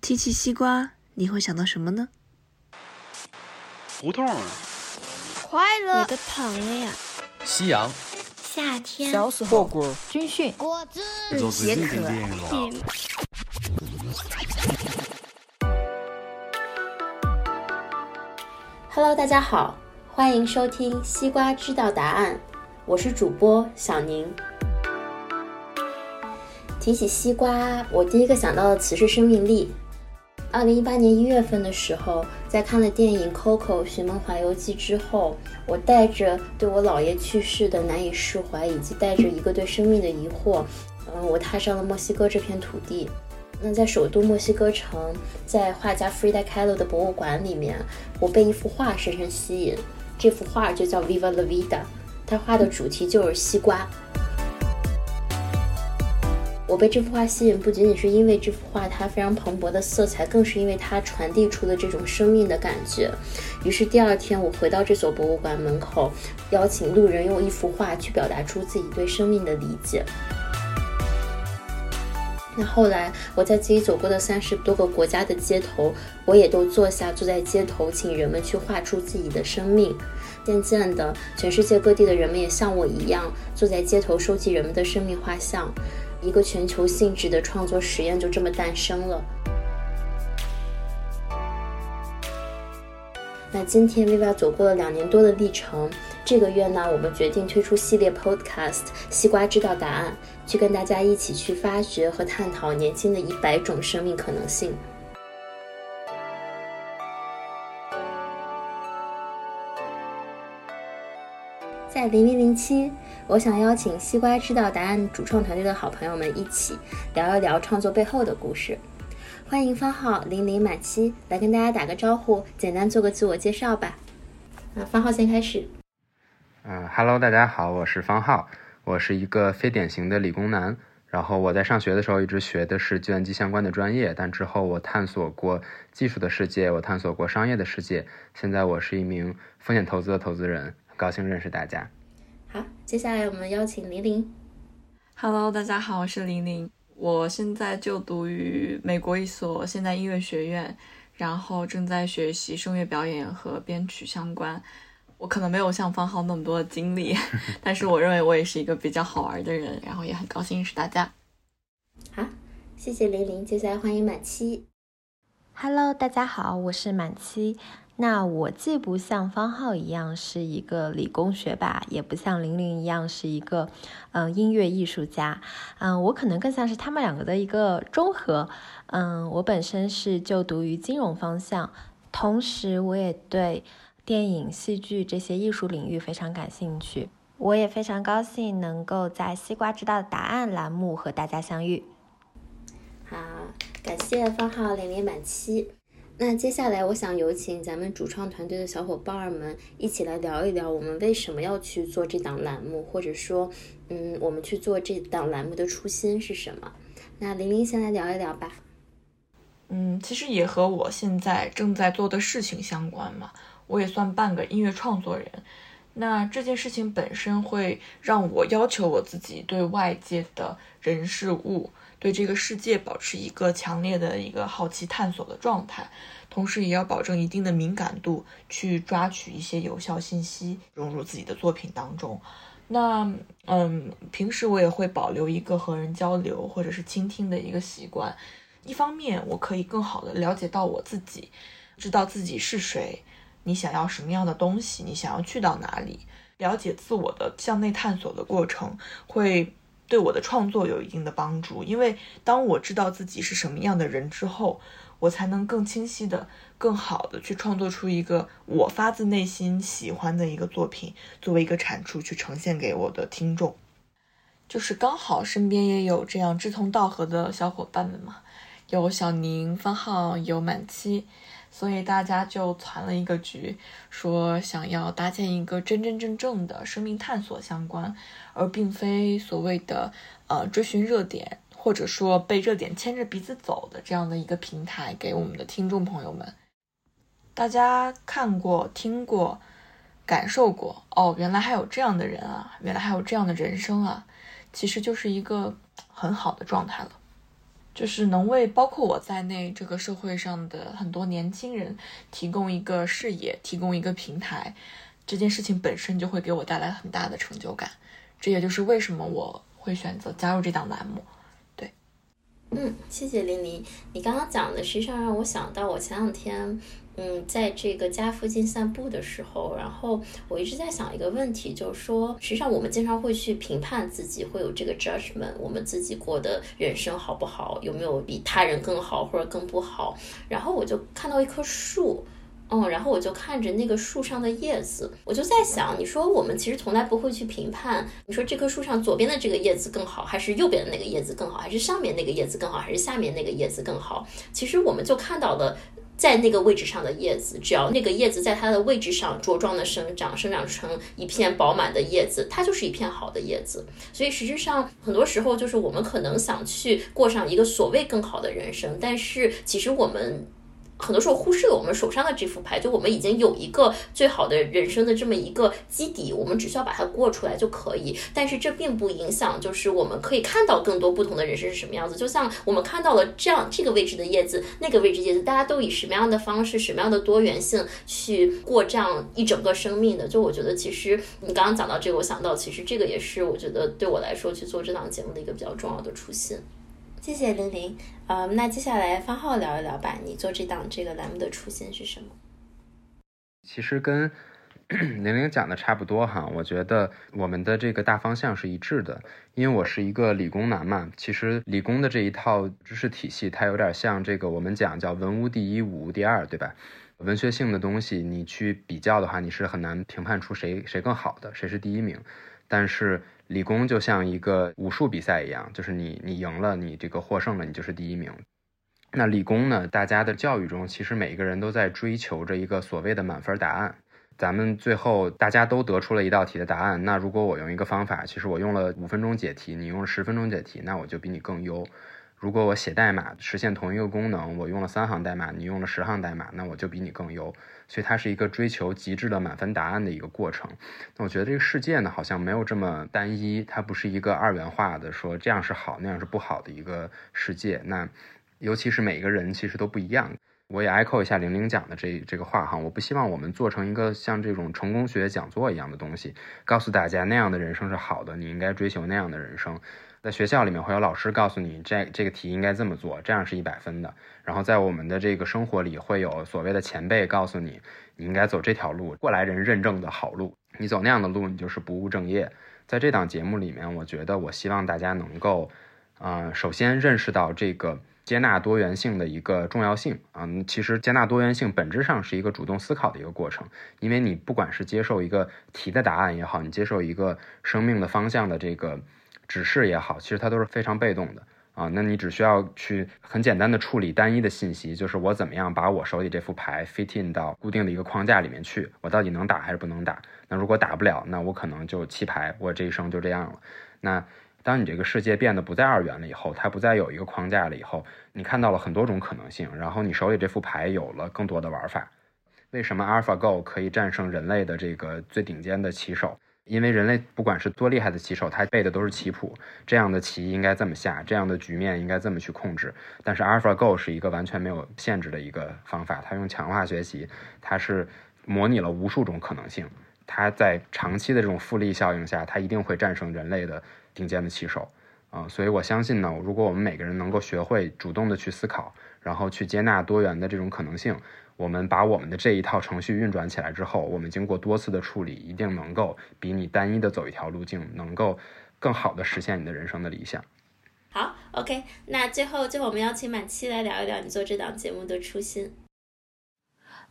提起西瓜，你会想到什么呢？胡同、快乐。我的朋友呀！夕阳、夏天、小时候。火锅、军训、果子、做自己的电了。Hello，大家好，欢迎收听《西瓜知道答案》，我是主播小宁。提起西瓜，我第一个想到的词是生命力。二零一八年一月份的时候，在看了电影《Coco 寻梦环游记》之后，我带着对我姥爷去世的难以释怀，以及带着一个对生命的疑惑，嗯，我踏上了墨西哥这片土地。那在首都墨西哥城，在画家 Frida Kahlo 的博物馆里面，我被一幅画深深吸引。这幅画就叫 Viva la Vida，它画的主题就是西瓜。我被这幅画吸引，不仅仅是因为这幅画它非常蓬勃的色彩，更是因为它传递出的这种生命的感觉。于是第二天，我回到这所博物馆门口，邀请路人用一幅画去表达出自己对生命的理解。那后来，我在自己走过的三十多个国家的街头，我也都坐下，坐在街头，请人们去画出自己的生命。渐渐的，全世界各地的人们也像我一样，坐在街头收集人们的生命画像。一个全球性质的创作实验就这么诞生了。那今天 Viva 走过了两年多的历程，这个月呢，我们决定推出系列 Podcast《西瓜知道答案》，去跟大家一起去发掘和探讨年轻的一百种生命可能性。在零零零七，我想邀请《西瓜知道答案》主创团队的好朋友们一起聊一聊创作背后的故事。欢迎方浩零零满七来跟大家打个招呼，简单做个自我介绍吧。啊，方浩先开始。嗯哈喽，大家好，我是方浩，我是一个非典型的理工男。然后我在上学的时候一直学的是计算机相关的专业，但之后我探索过技术的世界，我探索过商业的世界。现在我是一名风险投资的投资人，很高兴认识大家。好，接下来我们邀请玲玲。Hello，大家好，我是玲玲。我现在就读于美国一所现代音乐学院，然后正在学习声乐表演和编曲相关。我可能没有像方浩那么多的经历，但是我认为我也是一个比较好玩的人，然后也很高兴认识大家。好，谢谢玲玲。接下来欢迎满七。Hello，大家好，我是满七。那我既不像方浩一样是一个理工学霸，也不像玲玲一样是一个嗯、音乐艺术家，嗯，我可能更像是他们两个的一个中和。嗯，我本身是就读于金融方向，同时我也对电影、戏剧这些艺术领域非常感兴趣。我也非常高兴能够在《西瓜知道的答案》栏目和大家相遇。好，感谢方浩零零满七。那接下来，我想有请咱们主创团队的小伙伴儿们一起来聊一聊，我们为什么要去做这档栏目，或者说，嗯，我们去做这档栏目的初心是什么？那玲玲先来聊一聊吧。嗯，其实也和我现在正在做的事情相关嘛。我也算半个音乐创作人，那这件事情本身会让我要求我自己对外界的人事物。对这个世界保持一个强烈的一个好奇探索的状态，同时也要保证一定的敏感度，去抓取一些有效信息融入自己的作品当中。那嗯，平时我也会保留一个和人交流或者是倾听的一个习惯。一方面，我可以更好的了解到我自己，知道自己是谁，你想要什么样的东西，你想要去到哪里，了解自我的向内探索的过程会。对我的创作有一定的帮助，因为当我知道自己是什么样的人之后，我才能更清晰的、更好的去创作出一个我发自内心喜欢的一个作品，作为一个产出去呈现给我的听众。就是刚好身边也有这样志同道合的小伙伴们嘛，有小宁、方浩，有满七。所以大家就攒了一个局，说想要搭建一个真真正正的生命探索相关，而并非所谓的呃追寻热点，或者说被热点牵着鼻子走的这样的一个平台，给我们的听众朋友们。大家看过、听过、感受过，哦，原来还有这样的人啊，原来还有这样的人生啊，其实就是一个很好的状态了。就是能为包括我在内这个社会上的很多年轻人提供一个视野，提供一个平台，这件事情本身就会给我带来很大的成就感。这也就是为什么我会选择加入这档栏目。对，嗯，谢谢玲玲，你刚刚讲的实际上让我想到我前两天。嗯，在这个家附近散步的时候，然后我一直在想一个问题，就是说，实际上我们经常会去评判自己，会有这个 judgment，我们自己过的人生好不好，有没有比他人更好或者更不好。然后我就看到一棵树，嗯，然后我就看着那个树上的叶子，我就在想，你说我们其实从来不会去评判，你说这棵树上左边的这个叶子更好，还是右边的那个叶子更好，还是上面那个叶子更好，还是下面那个叶子更好？其实我们就看到了。在那个位置上的叶子，只要那个叶子在它的位置上茁壮的生长，生长成一片饱满的叶子，它就是一片好的叶子。所以实质上，很多时候就是我们可能想去过上一个所谓更好的人生，但是其实我们。很多时候忽视了我们手上的这副牌，就我们已经有一个最好的人生的这么一个基底，我们只需要把它过出来就可以。但是这并不影响，就是我们可以看到更多不同的人生是什么样子。就像我们看到了这样这个位置的叶子，那个位置叶子，大家都以什么样的方式、什么样的多元性去过这样一整个生命的？就我觉得，其实你刚刚讲到这个，我想到其实这个也是我觉得对我来说去做这档节目的一个比较重要的初心。谢谢玲玲，呃，那接下来方浩聊一聊吧。你做这档这个栏目的初心是什么？其实跟 玲玲讲的差不多哈，我觉得我们的这个大方向是一致的。因为我是一个理工男嘛，其实理工的这一套知识体系，它有点像这个我们讲叫文无第一，武无第二，对吧？文学性的东西，你去比较的话，你是很难评判出谁谁更好的，谁是第一名。但是理工就像一个武术比赛一样，就是你你赢了，你这个获胜了，你就是第一名。那理工呢？大家的教育中，其实每一个人都在追求着一个所谓的满分答案。咱们最后大家都得出了一道题的答案。那如果我用一个方法，其实我用了五分钟解题，你用了十分钟解题，那我就比你更优。如果我写代码实现同一个功能，我用了三行代码，你用了十行代码，那我就比你更优。所以它是一个追求极致的满分答案的一个过程。那我觉得这个世界呢，好像没有这么单一，它不是一个二元化的，说这样是好，那样是不好的一个世界。那尤其是每个人其实都不一样。我也 echo 一下玲玲讲的这这个话哈，我不希望我们做成一个像这种成功学讲座一样的东西，告诉大家那样的人生是好的，你应该追求那样的人生。在学校里面会有老师告诉你，这这个题应该这么做，这样是一百分的。然后在我们的这个生活里，会有所谓的前辈告诉你，你应该走这条路，过来人认证的好路。你走那样的路，你就是不务正业。在这档节目里面，我觉得我希望大家能够，呃，首先认识到这个接纳多元性的一个重要性啊。其实接纳多元性本质上是一个主动思考的一个过程，因为你不管是接受一个题的答案也好，你接受一个生命的方向的这个。指示也好，其实它都是非常被动的啊。那你只需要去很简单的处理单一的信息，就是我怎么样把我手里这副牌 fit in 到固定的一个框架里面去，我到底能打还是不能打？那如果打不了，那我可能就弃牌，我这一生就这样了。那当你这个世界变得不再二元了以后，它不再有一个框架了以后，你看到了很多种可能性，然后你手里这副牌有了更多的玩法。为什么 AlphaGo 可以战胜人类的这个最顶尖的棋手？因为人类不管是多厉害的棋手，他背的都是棋谱，这样的棋应该这么下，这样的局面应该这么去控制。但是 AlphaGo 是一个完全没有限制的一个方法，它用强化学习，它是模拟了无数种可能性，它在长期的这种复利效应下，它一定会战胜人类的顶尖的棋手啊！所以我相信呢，如果我们每个人能够学会主动的去思考，然后去接纳多元的这种可能性。我们把我们的这一套程序运转起来之后，我们经过多次的处理，一定能够比你单一的走一条路径，能够更好的实现你的人生的理想。好，OK，那最后最后我们邀请满七来聊一聊你做这档节目的初心。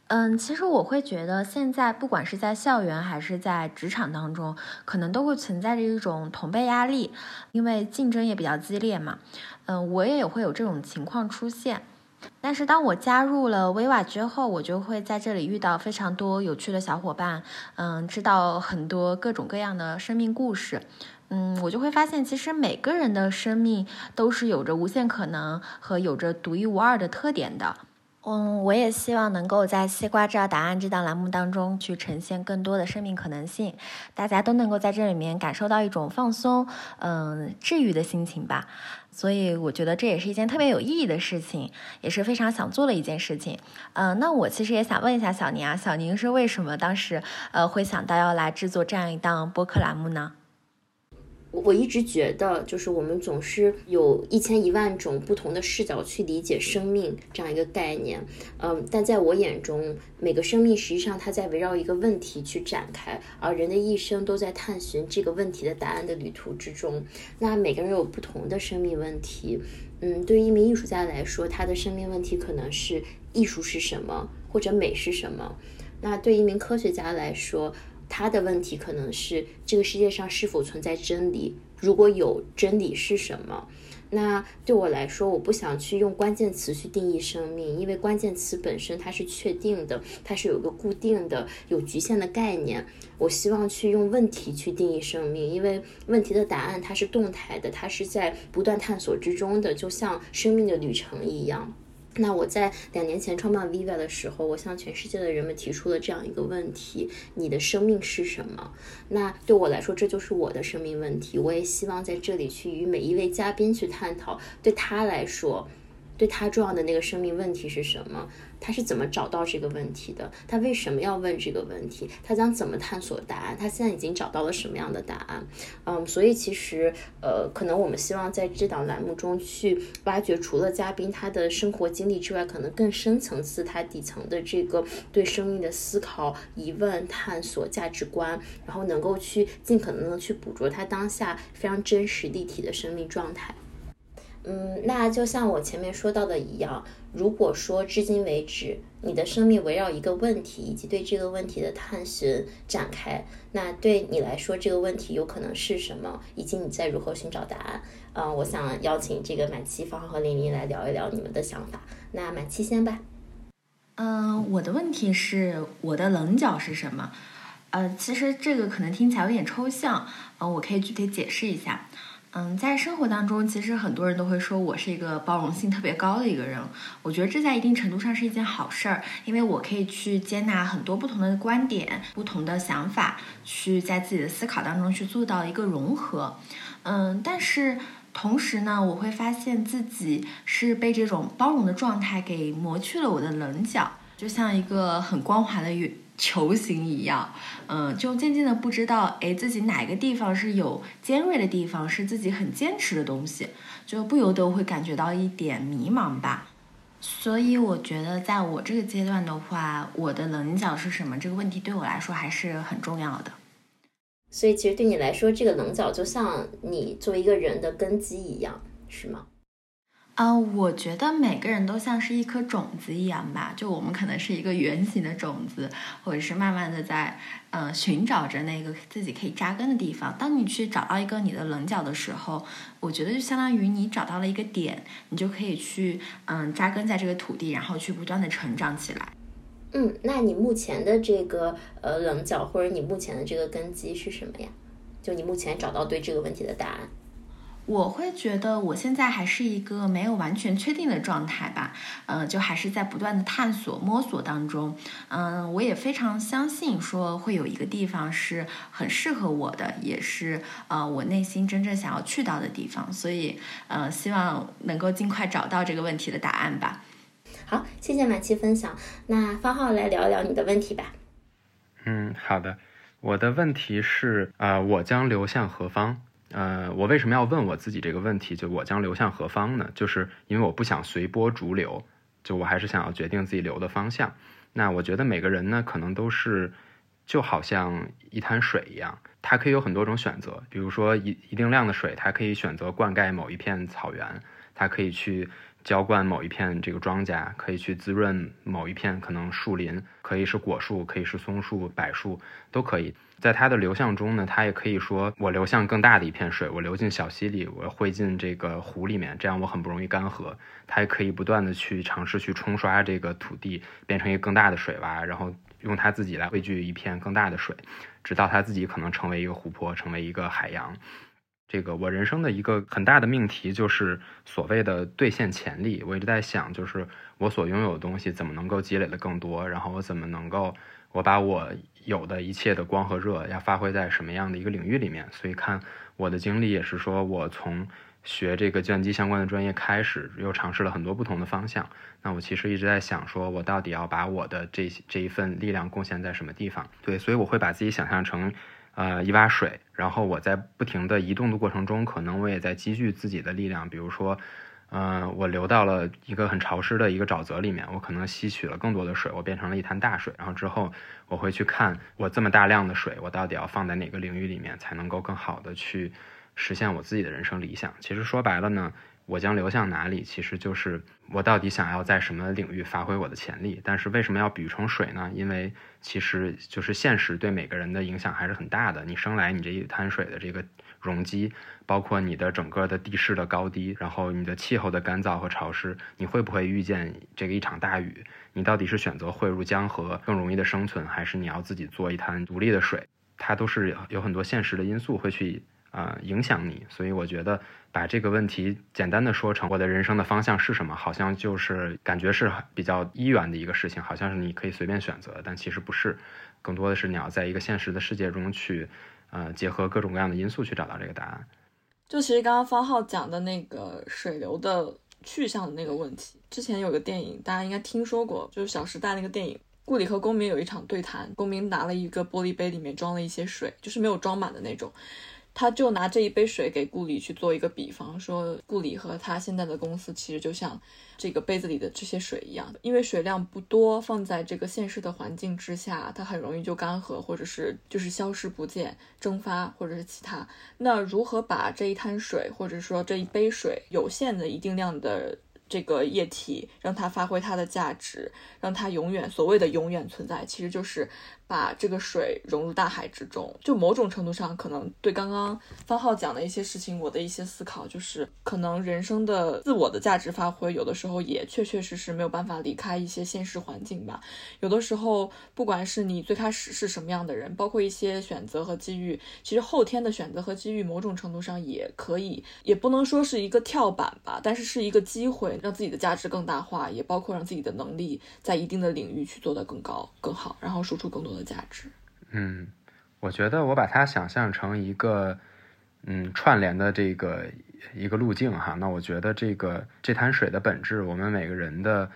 嗯，其实我会觉得现在不管是在校园还是在职场当中，可能都会存在着一种同辈压力，因为竞争也比较激烈嘛。嗯，我也会有这种情况出现。但是当我加入了威瓦之后，我就会在这里遇到非常多有趣的小伙伴，嗯，知道很多各种各样的生命故事，嗯，我就会发现，其实每个人的生命都是有着无限可能和有着独一无二的特点的，嗯，我也希望能够在《西瓜知道答案》这档栏目当中去呈现更多的生命可能性，大家都能够在这里面感受到一种放松、嗯治愈的心情吧。所以我觉得这也是一件特别有意义的事情，也是非常想做的一件事情。嗯，那我其实也想问一下小宁啊，小宁是为什么当时呃会想到要来制作这样一档播客栏目呢？我一直觉得，就是我们总是有一千一万种不同的视角去理解生命这样一个概念，嗯，但在我眼中，每个生命实际上它在围绕一个问题去展开，而人的一生都在探寻这个问题的答案的旅途之中。那每个人有不同的生命问题，嗯，对于一名艺术家来说，他的生命问题可能是艺术是什么，或者美是什么。那对一名科学家来说，他的问题可能是这个世界上是否存在真理？如果有真理是什么？那对我来说，我不想去用关键词去定义生命，因为关键词本身它是确定的，它是有个固定的、有局限的概念。我希望去用问题去定义生命，因为问题的答案它是动态的，它是在不断探索之中的，就像生命的旅程一样。那我在两年前创办 Viva 的时候，我向全世界的人们提出了这样一个问题：你的生命是什么？那对我来说，这就是我的生命问题。我也希望在这里去与每一位嘉宾去探讨，对他来说。对他重要的那个生命问题是什么？他是怎么找到这个问题的？他为什么要问这个问题？他将怎么探索答案？他现在已经找到了什么样的答案？嗯，所以其实呃，可能我们希望在这档栏目中去挖掘，除了嘉宾他的生活经历之外，可能更深层次他底层的这个对生命的思考、疑问、探索、价值观，然后能够去尽可能的去捕捉他当下非常真实立体的生命状态。嗯，那就像我前面说到的一样，如果说至今为止你的生命围绕一个问题以及对这个问题的探寻展开，那对你来说这个问题有可能是什么，以及你在如何寻找答案？嗯，我想邀请这个满七方和玲玲来聊一聊你们的想法。那满七先吧。嗯，我的问题是我的棱角是什么？呃，其实这个可能听起来有点抽象，呃，我可以具体解释一下。嗯，在生活当中，其实很多人都会说我是一个包容性特别高的一个人。我觉得这在一定程度上是一件好事儿，因为我可以去接纳很多不同的观点、不同的想法，去在自己的思考当中去做到一个融合。嗯，但是同时呢，我会发现自己是被这种包容的状态给磨去了我的棱角，就像一个很光滑的圆。球形一样，嗯，就渐渐的不知道，哎，自己哪个地方是有尖锐的地方，是自己很坚持的东西，就不由得会感觉到一点迷茫吧。所以我觉得，在我这个阶段的话，我的棱角是什么这个问题对我来说还是很重要的。所以，其实对你来说，这个棱角就像你作为一个人的根基一样，是吗？啊，我觉得每个人都像是一颗种子一样吧，就我们可能是一个圆形的种子，或者是慢慢的在呃寻找着那个自己可以扎根的地方。当你去找到一个你的棱角的时候，我觉得就相当于你找到了一个点，你就可以去嗯扎根在这个土地，然后去不断的成长起来。嗯，那你目前的这个呃棱角或者你目前的这个根基是什么呀？就你目前找到对这个问题的答案。我会觉得我现在还是一个没有完全确定的状态吧，嗯，就还是在不断的探索摸索当中，嗯，我也非常相信说会有一个地方是很适合我的，也是呃我内心真正想要去到的地方，所以呃希望能够尽快找到这个问题的答案吧。好，谢谢满期分享，那方浩来聊一聊你的问题吧。嗯，好的，我的问题是啊，我将流向何方？呃，我为什么要问我自己这个问题？就我将流向何方呢？就是因为我不想随波逐流，就我还是想要决定自己流的方向。那我觉得每个人呢，可能都是就好像一滩水一样，它可以有很多种选择。比如说一一定量的水，它可以选择灌溉某一片草原，它可以去浇灌某一片这个庄稼，可以去滋润某一片可能树林，可以是果树，可以是松树、柏树，都可以。在它的流向中呢，它也可以说我流向更大的一片水，我流进小溪里，我汇进这个湖里面，这样我很不容易干涸。它也可以不断的去尝试去冲刷这个土地，变成一个更大的水洼，然后用它自己来汇聚一片更大的水，直到它自己可能成为一个湖泊，成为一个海洋。这个我人生的一个很大的命题就是所谓的兑现潜力。我一直在想，就是我所拥有的东西怎么能够积累的更多，然后我怎么能够我把我有的一切的光和热要发挥在什么样的一个领域里面。所以看我的经历也是说，我从学这个计算机相关的专业开始，又尝试了很多不同的方向。那我其实一直在想，说我到底要把我的这这一份力量贡献在什么地方？对，所以我会把自己想象成。呃，一洼水，然后我在不停的移动的过程中，可能我也在积聚自己的力量。比如说，嗯，我流到了一个很潮湿的一个沼泽里面，我可能吸取了更多的水，我变成了一滩大水。然后之后，我会去看我这么大量的水，我到底要放在哪个领域里面，才能够更好的去实现我自己的人生理想。其实说白了呢。我将流向哪里，其实就是我到底想要在什么领域发挥我的潜力。但是为什么要比喻成水呢？因为其实就是现实对每个人的影响还是很大的。你生来你这一滩水的这个容积，包括你的整个的地势的高低，然后你的气候的干燥和潮湿，你会不会遇见这个一场大雨？你到底是选择汇入江河更容易的生存，还是你要自己做一滩独立的水？它都是有很多现实的因素会去。啊，影响你，所以我觉得把这个问题简单的说成我的人生的方向是什么，好像就是感觉是比较一元的一个事情，好像是你可以随便选择，但其实不是，更多的是你要在一个现实的世界中去，呃，结合各种各样的因素去找到这个答案。就其实刚刚方浩讲的那个水流的去向的那个问题，之前有个电影大家应该听说过，就是《小时代》那个电影，顾里和公民有一场对谈，公民拿了一个玻璃杯，里面装了一些水，就是没有装满的那种。他就拿这一杯水给顾里去做一个比方，说顾里和他现在的公司其实就像这个杯子里的这些水一样，因为水量不多，放在这个现实的环境之下，它很容易就干涸，或者是就是消失不见、蒸发，或者是其他。那如何把这一滩水，或者说这一杯水有限的一定量的这个液体，让它发挥它的价值，让它永远所谓的永远存在，其实就是。把这个水融入大海之中，就某种程度上，可能对刚刚方浩讲的一些事情，我的一些思考，就是可能人生的自我的价值发挥，有的时候也确确实实没有办法离开一些现实环境吧。有的时候，不管是你最开始是什么样的人，包括一些选择和机遇，其实后天的选择和机遇，某种程度上也可以，也不能说是一个跳板吧，但是是一个机会，让自己的价值更大化，也包括让自己的能力在一定的领域去做得更高、更好，然后输出更多的。价值，嗯，我觉得我把它想象成一个，嗯，串联的这个一个路径哈。那我觉得这个这滩水的本质，我们每个人的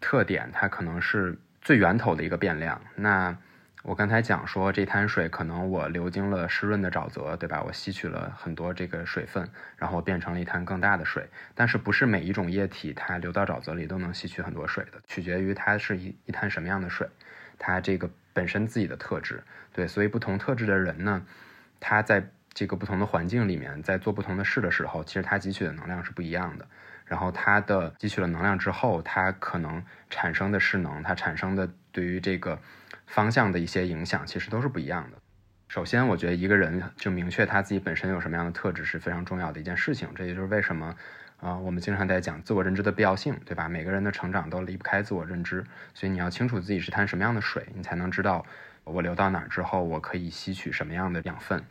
特点，它可能是最源头的一个变量。那我刚才讲说，这滩水可能我流经了湿润的沼泽，对吧？我吸取了很多这个水分，然后变成了一滩更大的水。但是不是每一种液体它流到沼泽里都能吸取很多水的，取决于它是一一滩什么样的水，它这个。本身自己的特质，对，所以不同特质的人呢，他在这个不同的环境里面，在做不同的事的时候，其实他汲取的能量是不一样的。然后他的汲取了能量之后，他可能产生的势能，他产生的对于这个方向的一些影响，其实都是不一样的。首先，我觉得一个人就明确他自己本身有什么样的特质是非常重要的一件事情。这也就是为什么。啊，我们经常在讲自我认知的必要性，对吧？每个人的成长都离不开自我认知，所以你要清楚自己是滩什么样的水，你才能知道我流到哪儿之后，我可以吸取什么样的养分。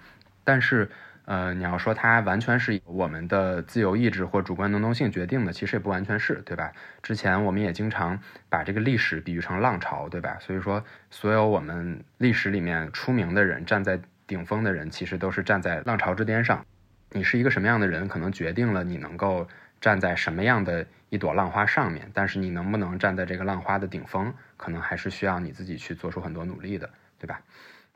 但是，呃，你要说它完全是我们的自由意志或主观能动性决定的，其实也不完全是，对吧？之前我们也经常把这个历史比喻成浪潮，对吧？所以说，所有我们历史里面出名的人，站在顶峰的人，其实都是站在浪潮之巅上。你是一个什么样的人，可能决定了你能够站在什么样的一朵浪花上面。但是你能不能站在这个浪花的顶峰，可能还是需要你自己去做出很多努力的，对吧？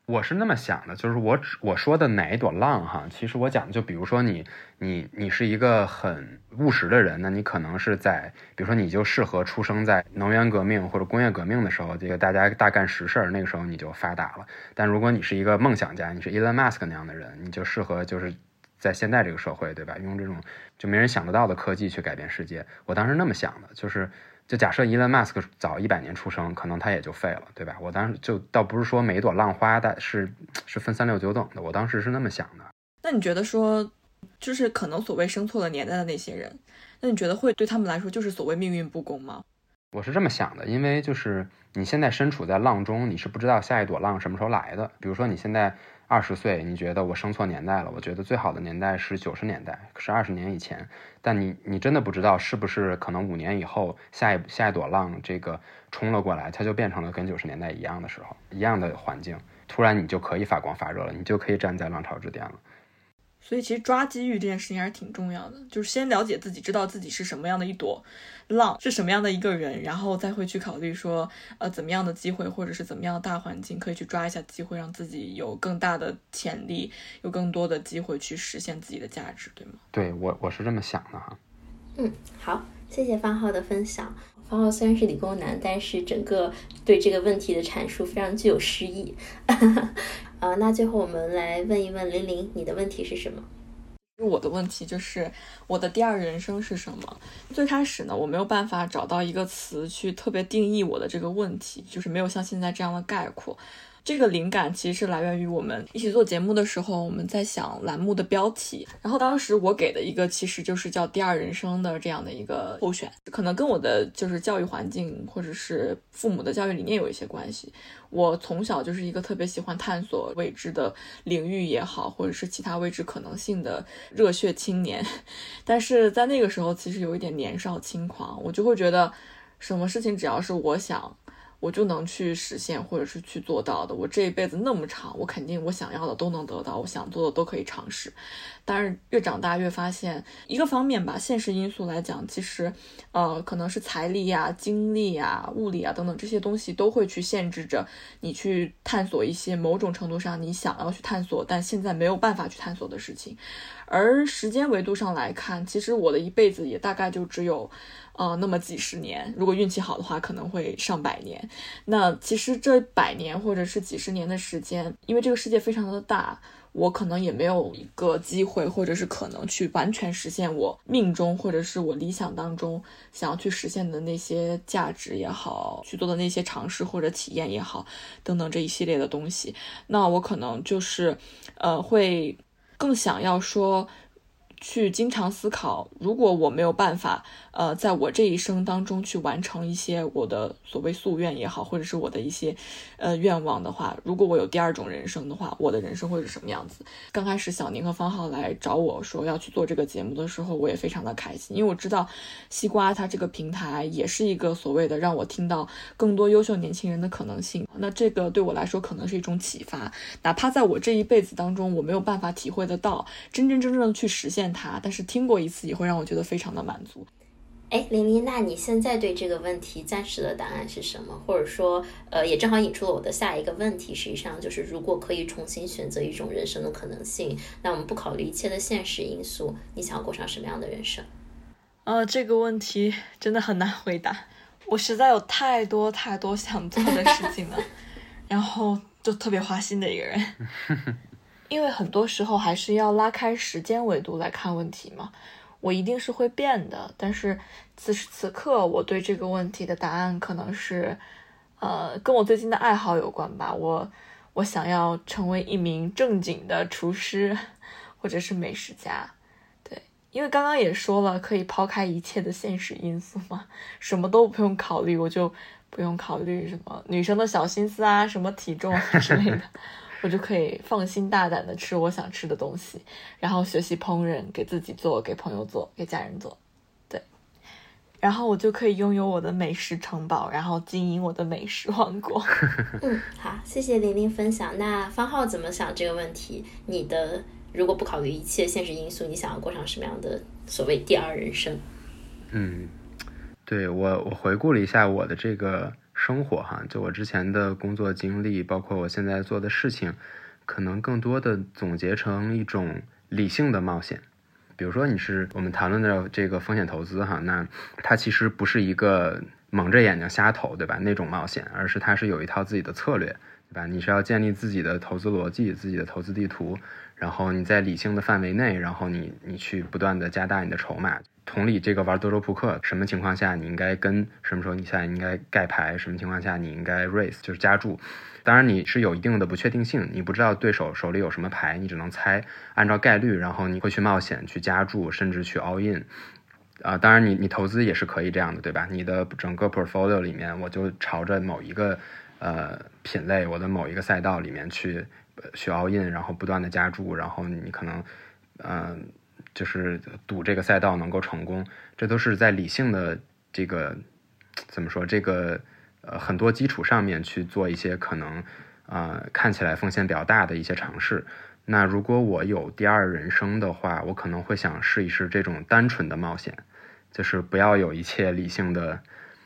我是那么想的，就是我我说的哪一朵浪哈，其实我讲的就比如说你你你是一个很务实的人，那你可能是在比如说你就适合出生在能源革命或者工业革命的时候，这个大家大干实事儿，那个时候你就发达了。但如果你是一个梦想家，你是 Elon Musk 那样的人，你就适合就是。在现在这个社会，对吧？用这种就没人想得到的科技去改变世界，我当时那么想的，就是就假设伊隆马斯克早一百年出生，可能他也就废了，对吧？我当时就倒不是说每一朵浪花的是是分三六九等的，我当时是那么想的。那你觉得说，就是可能所谓生错了年代的那些人，那你觉得会对他们来说就是所谓命运不公吗？我是这么想的，因为就是你现在身处在浪中，你是不知道下一朵浪什么时候来的。比如说你现在。二十岁，你觉得我生错年代了？我觉得最好的年代是九十年代，是二十年以前。但你你真的不知道是不是可能五年以后，下一下一朵浪这个冲了过来，它就变成了跟九十年代一样的时候，一样的环境，突然你就可以发光发热了，你就可以站在浪潮之巅了。所以其实抓机遇这件事情还是挺重要的，就是先了解自己，知道自己是什么样的一朵浪，是什么样的一个人，然后再会去考虑说，呃，怎么样的机会或者是怎么样的大环境可以去抓一下机会，让自己有更大的潜力，有更多的机会去实现自己的价值，对吗？对我我是这么想的哈。嗯，好，谢谢方浩的分享。方浩虽然是理工男，但是整个对这个问题的阐述非常具有诗意。呃，那最后我们来问一问玲玲，你的问题是什么？我的问题就是我的第二人生是什么？最开始呢，我没有办法找到一个词去特别定义我的这个问题，就是没有像现在这样的概括。这个灵感其实是来源于我们一起做节目的时候，我们在想栏目的标题。然后当时我给的一个其实就是叫“第二人生”的这样的一个候选，可能跟我的就是教育环境或者是父母的教育理念有一些关系。我从小就是一个特别喜欢探索未知的领域也好，或者是其他未知可能性的热血青年。但是在那个时候，其实有一点年少轻狂，我就会觉得什么事情只要是我想。我就能去实现，或者是去做到的。我这一辈子那么长，我肯定我想要的都能得到，我想做的都可以尝试。但是越长大越发现，一个方面吧，现实因素来讲，其实，呃，可能是财力呀、精力呀、物力啊等等这些东西都会去限制着你去探索一些某种程度上你想要去探索，但现在没有办法去探索的事情。而时间维度上来看，其实我的一辈子也大概就只有。呃，那么几十年，如果运气好的话，可能会上百年。那其实这百年或者是几十年的时间，因为这个世界非常的大，我可能也没有一个机会或者是可能去完全实现我命中或者是我理想当中想要去实现的那些价值也好，去做的那些尝试或者体验也好，等等这一系列的东西。那我可能就是，呃，会更想要说。去经常思考，如果我没有办法，呃，在我这一生当中去完成一些我的所谓夙愿也好，或者是我的一些，呃，愿望的话，如果我有第二种人生的话，我的人生会是什么样子？刚开始小宁和方浩来找我说要去做这个节目的时候，我也非常的开心，因为我知道西瓜它这个平台也是一个所谓的让我听到更多优秀年轻人的可能性。那这个对我来说可能是一种启发，哪怕在我这一辈子当中我没有办法体会得到，真真正正的去实现。他，但是听过一次也会让我觉得非常的满足。哎，玲玲，那你现在对这个问题暂时的答案是什么？或者说，呃，也正好引出了我的下一个问题，实际上就是，如果可以重新选择一种人生的可能性，那我们不考虑一切的现实因素，你想要过上什么样的人生？呃，这个问题 真的很难回答，我实在有太多太多想做的事情了，然后就特别花心的一个人。因为很多时候还是要拉开时间维度来看问题嘛，我一定是会变的。但是此时此刻，我对这个问题的答案可能是，呃，跟我最近的爱好有关吧。我我想要成为一名正经的厨师，或者是美食家。对，因为刚刚也说了，可以抛开一切的现实因素嘛，什么都不用考虑，我就不用考虑什么女生的小心思啊，什么体重之类的。我就可以放心大胆的吃我想吃的东西，然后学习烹饪，给自己做，给朋友做，给家人做，对，然后我就可以拥有我的美食城堡，然后经营我的美食王国。嗯，好，谢谢玲玲分享。那方浩怎么想这个问题？你的如果不考虑一切现实因素，你想要过上什么样的所谓第二人生？嗯，对我我回顾了一下我的这个。生活哈，就我之前的工作经历，包括我现在做的事情，可能更多的总结成一种理性的冒险。比如说，你是我们谈论的这个风险投资哈，那它其实不是一个蒙着眼睛瞎投，对吧？那种冒险，而是它是有一套自己的策略，对吧？你是要建立自己的投资逻辑、自己的投资地图，然后你在理性的范围内，然后你你去不断的加大你的筹码。同理，这个玩德州扑克，什么情况下你应该跟，什么时候你现在应该盖牌，什么情况下你应该 raise，就是加注。当然你是有一定的不确定性，你不知道对手手里有什么牌，你只能猜，按照概率，然后你会去冒险去加注，甚至去 all in。啊，当然你你投资也是可以这样的，对吧？你的整个 portfolio 里面，我就朝着某一个呃品类，我的某一个赛道里面去去 all in，然后不断的加注，然后你可能嗯就是赌这个赛道能够成功，这都是在理性的这个怎么说这个呃很多基础上面去做一些可能啊、呃看起来风险比较大的一些尝试。那如果我有第二人生的话，我可能会想试一试这种单纯的冒险，就是不要有一切理性的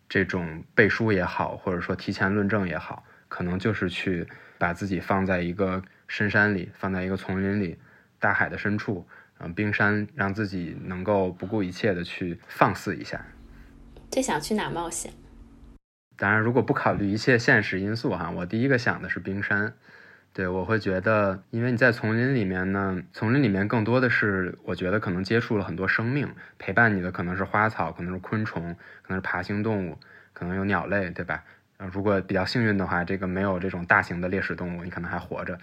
这种背书也好，或者说提前论证也好，可能就是去把自己放在一个深山里，放在一个丛林里，大海的深处，嗯，冰山，让自己能够不顾一切的去放肆一下。最想去哪冒险？当然，如果不考虑一切现实因素哈，我第一个想的是冰山。对，我会觉得，因为你在丛林里面呢，丛林里面更多的是，我觉得可能接触了很多生命，陪伴你的可能是花草，可能是昆虫，可能是爬行动物，可能有鸟类，对吧？呃，如果比较幸运的话，这个没有这种大型的猎食动物，你可能还活着。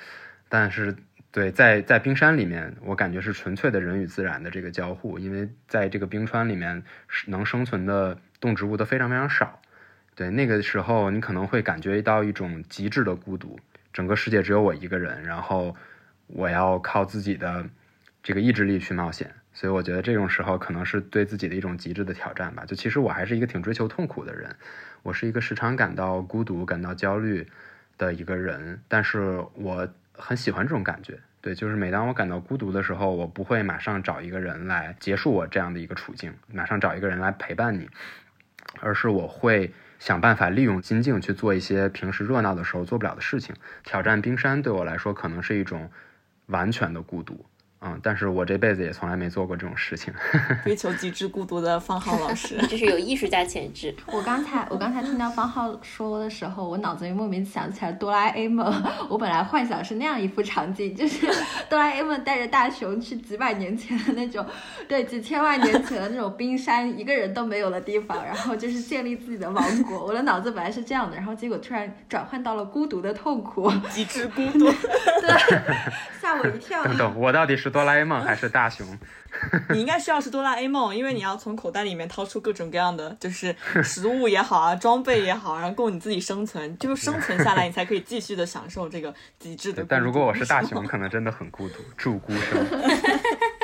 但是，对，在在冰山里面，我感觉是纯粹的人与自然的这个交互，因为在这个冰川里面，能生存的动植物都非常非常少。对，那个时候你可能会感觉到一种极致的孤独。整个世界只有我一个人，然后我要靠自己的这个意志力去冒险，所以我觉得这种时候可能是对自己的一种极致的挑战吧。就其实我还是一个挺追求痛苦的人，我是一个时常感到孤独、感到焦虑的一个人，但是我很喜欢这种感觉。对，就是每当我感到孤独的时候，我不会马上找一个人来结束我这样的一个处境，马上找一个人来陪伴你，而是我会。想办法利用心境去做一些平时热闹的时候做不了的事情。挑战冰山对我来说可能是一种完全的孤独，嗯，但是我这辈子也从来没做过这种事情。追求极致孤独的方浩老师，这是有艺术家潜质。我刚才我刚才听到方浩说的时候，我脑子里莫名想起来哆啦 A 梦。我本来幻想是那样一幅场景，就是哆啦 A 梦带着大雄去几百年前的那种，对，几千万年前的那种冰山，一个人都没有的地方，然后就是建立自己的王国。我的脑子本来是这样的，然后结果突然转换到了孤独的痛苦，极致孤独，对，吓我一跳。等等，我到底是哆啦 A 梦还是大雄？你应该需要是哆啦 A 梦，因为你要从口袋里面掏出各种各样的，就是食物也好啊，装备也好，然后供你自己生存，就是生存下来，你才可以继续的享受这个极致的。但如果我是大雄，可能真的很孤独，祝孤生。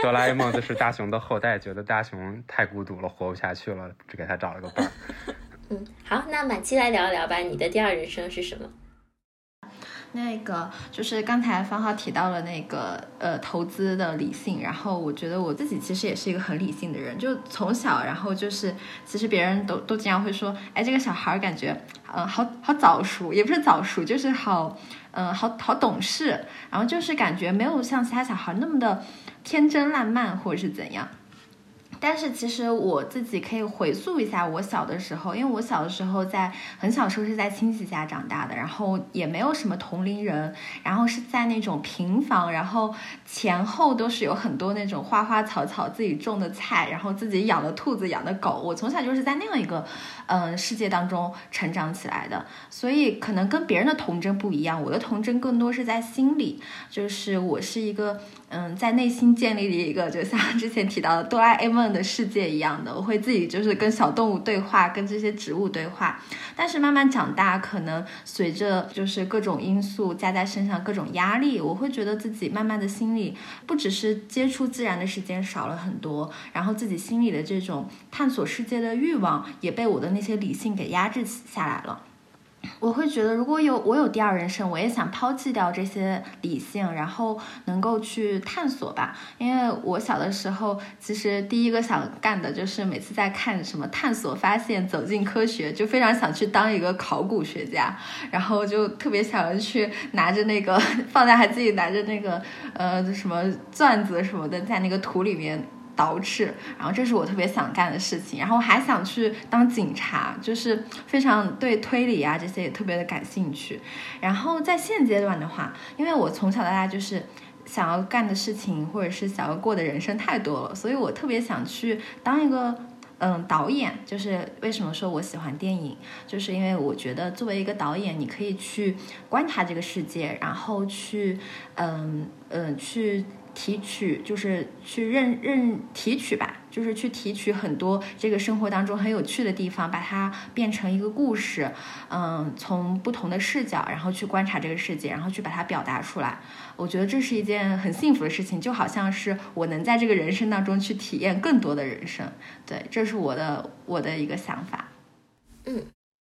哆啦 A 梦就是大雄的后代，觉得大雄太孤独了，活不下去了，只给他找了个伴儿。嗯，好，那满期来聊一聊吧，你的第二人生是什么？那个就是刚才方浩提到了那个呃投资的理性，然后我觉得我自己其实也是一个很理性的人，就从小然后就是其实别人都都经常会说，哎这个小孩感觉呃好好早熟，也不是早熟，就是好嗯、呃、好好懂事，然后就是感觉没有像其他小孩那么的天真烂漫或者是怎样。但是其实我自己可以回溯一下我小的时候，因为我小的时候在很小时候是在亲戚家长大的，然后也没有什么同龄人，然后是在那种平房，然后前后都是有很多那种花花草草自己种的菜，然后自己养的兔子、养的狗。我从小就是在那样一个嗯、世界当中成长起来的，所以可能跟别人的童真不一样，我的童真更多是在心里，就是我是一个嗯在内心建立了一个，就像之前提到的哆啦 A 梦。的世界一样的，我会自己就是跟小动物对话，跟这些植物对话。但是慢慢长大，可能随着就是各种因素加在身上，各种压力，我会觉得自己慢慢的心里不只是接触自然的时间少了很多，然后自己心里的这种探索世界的欲望也被我的那些理性给压制下来了。我会觉得，如果有我有第二人生，我也想抛弃掉这些理性，然后能够去探索吧。因为我小的时候，其实第一个想干的就是每次在看什么探索、发现、走进科学，就非常想去当一个考古学家，然后就特别想要去拿着那个 放在还自己拿着那个呃什么钻子什么的，在那个土里面。捯饬，然后这是我特别想干的事情，然后还想去当警察，就是非常对推理啊这些也特别的感兴趣。然后在现阶段的话，因为我从小到大就是想要干的事情或者是想要过的人生太多了，所以我特别想去当一个嗯导演。就是为什么说我喜欢电影，就是因为我觉得作为一个导演，你可以去观察这个世界，然后去嗯嗯去。提取就是去认认提取吧，就是去提取很多这个生活当中很有趣的地方，把它变成一个故事，嗯，从不同的视角，然后去观察这个世界，然后去把它表达出来。我觉得这是一件很幸福的事情，就好像是我能在这个人生当中去体验更多的人生。对，这是我的我的一个想法。嗯。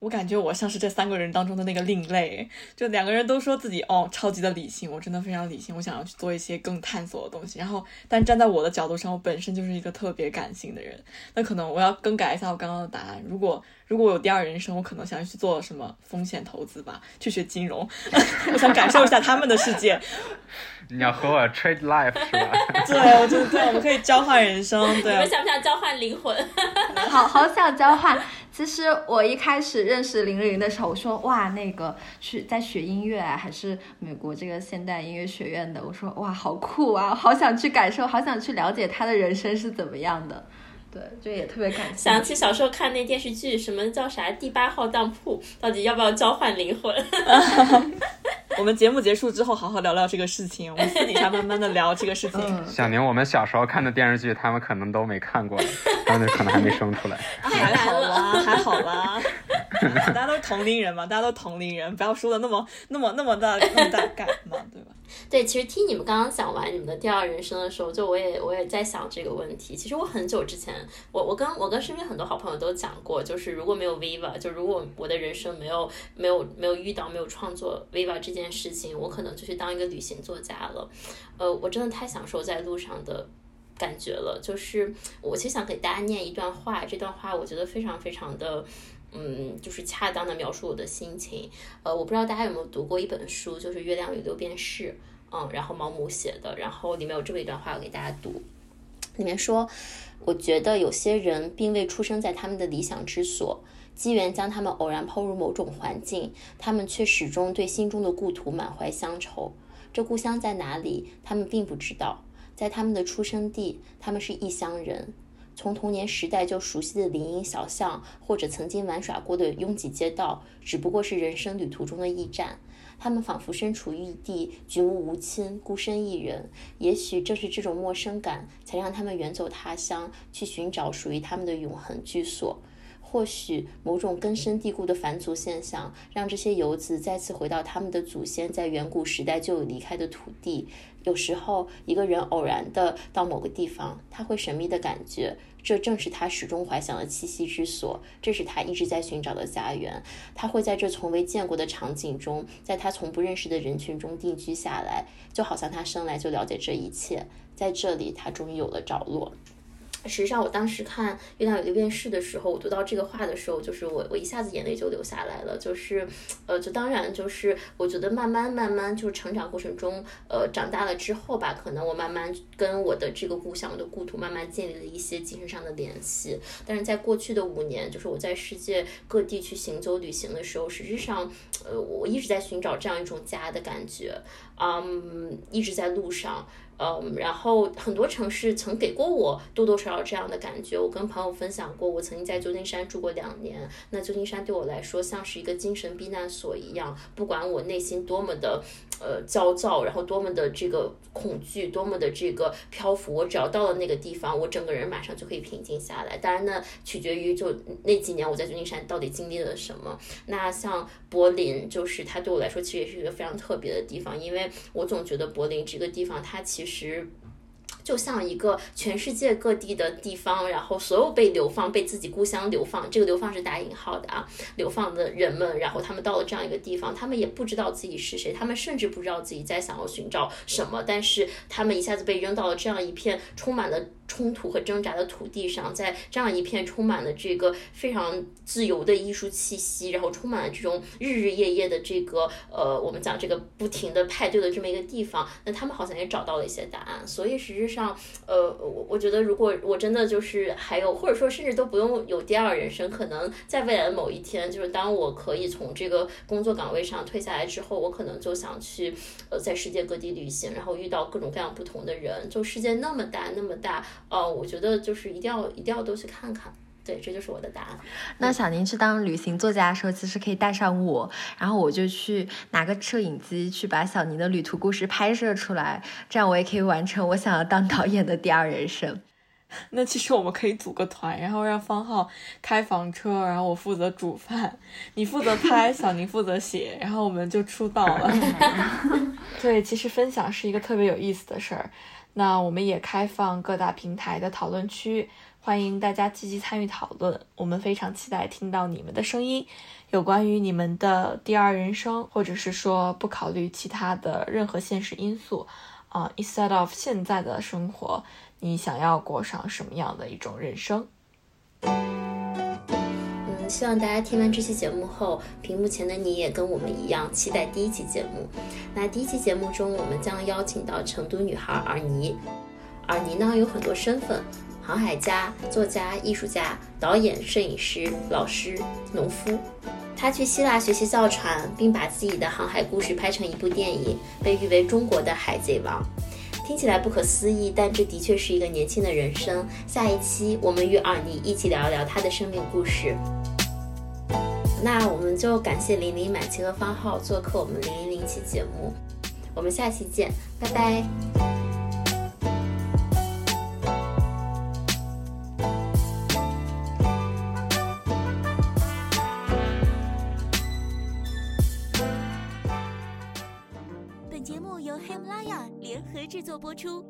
我感觉我像是这三个人当中的那个另类，就两个人都说自己哦超级的理性，我真的非常理性，我想要去做一些更探索的东西。然后，但站在我的角度上，我本身就是一个特别感性的人，那可能我要更改一下我刚刚的答案。如果如果我有第二人生，我可能想要去做什么风险投资吧，去学金融，我想感受一下他们的世界。你要和我 trade life 是吧？对，我觉得对，我们可以交换人生。对，你们想不想交换灵魂？好好想交换。其实我一开始认识林玲的时候，我说哇，那个去在学音乐啊，还是美国这个现代音乐学院的。我说哇，好酷啊，好想去感受，好想去了解他的人生是怎么样的。对，就也特别感谢。想起小时候看那电视剧，什么叫啥第八号当铺，到底要不要交换灵魂？我们节目结束之后，好好聊聊这个事情。我们私底下慢慢的聊这个事情。小宁，我们小时候看的电视剧，他们可能都没看过，他们可能还没生出来。还好啦，还好啦。大家都是同龄人嘛，大家都同龄人，不要说的那么、那么、那么大、那么大概嘛，对吧？对，其实听你们刚刚讲完你们的第二人生的时候，就我也我也在想这个问题。其实我很久之前，我我跟我跟身边很多好朋友都讲过，就是如果没有 Viva，就如果我的人生没有没有没有遇到没有创作 Viva 这件事情，我可能就去当一个旅行作家了。呃，我真的太享受在路上的感觉了。就是我其实想给大家念一段话，这段话我觉得非常非常的。嗯，就是恰当的描述我的心情。呃，我不知道大家有没有读过一本书，就是《月亮与六便士》，嗯，然后毛姆写的，然后里面有这么一段话，我给大家读。里面说，我觉得有些人并未出生在他们的理想之所，机缘将他们偶然抛入某种环境，他们却始终对心中的故土满怀乡愁。这故乡在哪里？他们并不知道。在他们的出生地，他们是异乡人。从童年时代就熟悉的林荫小巷，或者曾经玩耍过的拥挤街道，只不过是人生旅途中的驿站。他们仿佛身处异地，举目无亲，孤身一人。也许正是这种陌生感，才让他们远走他乡，去寻找属于他们的永恒居所。或许某种根深蒂固的返祖现象，让这些游子再次回到他们的祖先在远古时代就离开的土地。有时候，一个人偶然的到某个地方，他会神秘的感觉，这正是他始终怀想的栖息之所，这是他一直在寻找的家园。他会在这从未见过的场景中，在他从不认识的人群中定居下来，就好像他生来就了解这一切。在这里，他终于有了着落。实际上，我当时看《月亮与六便士》的时候，我读到这个话的时候，就是我我一下子眼泪就流下来了。就是，呃，就当然就是我觉得慢慢慢慢就是成长过程中，呃，长大了之后吧，可能我慢慢跟我的这个故乡、我的故土慢慢建立了一些精神上的联系。但是在过去的五年，就是我在世界各地去行走旅行的时候，实际上，呃，我一直在寻找这样一种家的感觉，嗯，一直在路上。嗯，然后很多城市曾给过我多多少少这样的感觉。我跟朋友分享过，我曾经在旧金山住过两年。那旧金山对我来说像是一个精神避难所一样，不管我内心多么的呃焦躁，然后多么的这个恐惧，多么的这个漂浮，我只要到了那个地方，我整个人马上就可以平静下来。当然呢，取决于就那几年我在旧金山到底经历了什么。那像柏林，就是它对我来说其实也是一个非常特别的地方，因为我总觉得柏林这个地方它其实。实就像一个全世界各地的地方，然后所有被流放、被自己故乡流放，这个流放是打引号的啊，流放的人们，然后他们到了这样一个地方，他们也不知道自己是谁，他们甚至不知道自己在想要寻找什么，但是他们一下子被扔到了这样一片充满了。冲突和挣扎的土地上，在这样一片充满了这个非常自由的艺术气息，然后充满了这种日日夜夜的这个呃，我们讲这个不停的派对的这么一个地方，那他们好像也找到了一些答案。所以实质上，呃，我我觉得如果我真的就是还有，或者说甚至都不用有第二人生，可能在未来的某一天，就是当我可以从这个工作岗位上退下来之后，我可能就想去呃，在世界各地旅行，然后遇到各种各样不同的人。就世界那么大，那么大。呃，我觉得就是一定要一定要都去看看，对，这就是我的答案。那小宁去当旅行作家的时候，其实可以带上我，然后我就去拿个摄影机去把小宁的旅途故事拍摄出来，这样我也可以完成我想要当导演的第二人生。那其实我们可以组个团，然后让方浩开房车，然后我负责煮饭，你负责拍，小宁负责写，然后我们就出道了。对，其实分享是一个特别有意思的事儿。那我们也开放各大平台的讨论区，欢迎大家积极参与讨论。我们非常期待听到你们的声音，有关于你们的第二人生，或者是说不考虑其他的任何现实因素啊，instead of 现在的生活。你想要过上什么样的一种人生？嗯，希望大家听完这期节目后，屏幕前的你也跟我们一样期待第一期节目。那第一期节目中，我们将邀请到成都女孩尔尼。尔尼呢有很多身份：航海家、作家、艺术家、导演、摄影师、老师、农夫。他去希腊学习造船，并把自己的航海故事拍成一部电影，被誉为中国的《海贼王》。听起来不可思议，但这的确是一个年轻的人生。下一期我们与尔尼一起聊一聊他的生命故事。那我们就感谢零零满期和方浩做客我们零零零期节目，我们下期见，拜拜。做播出。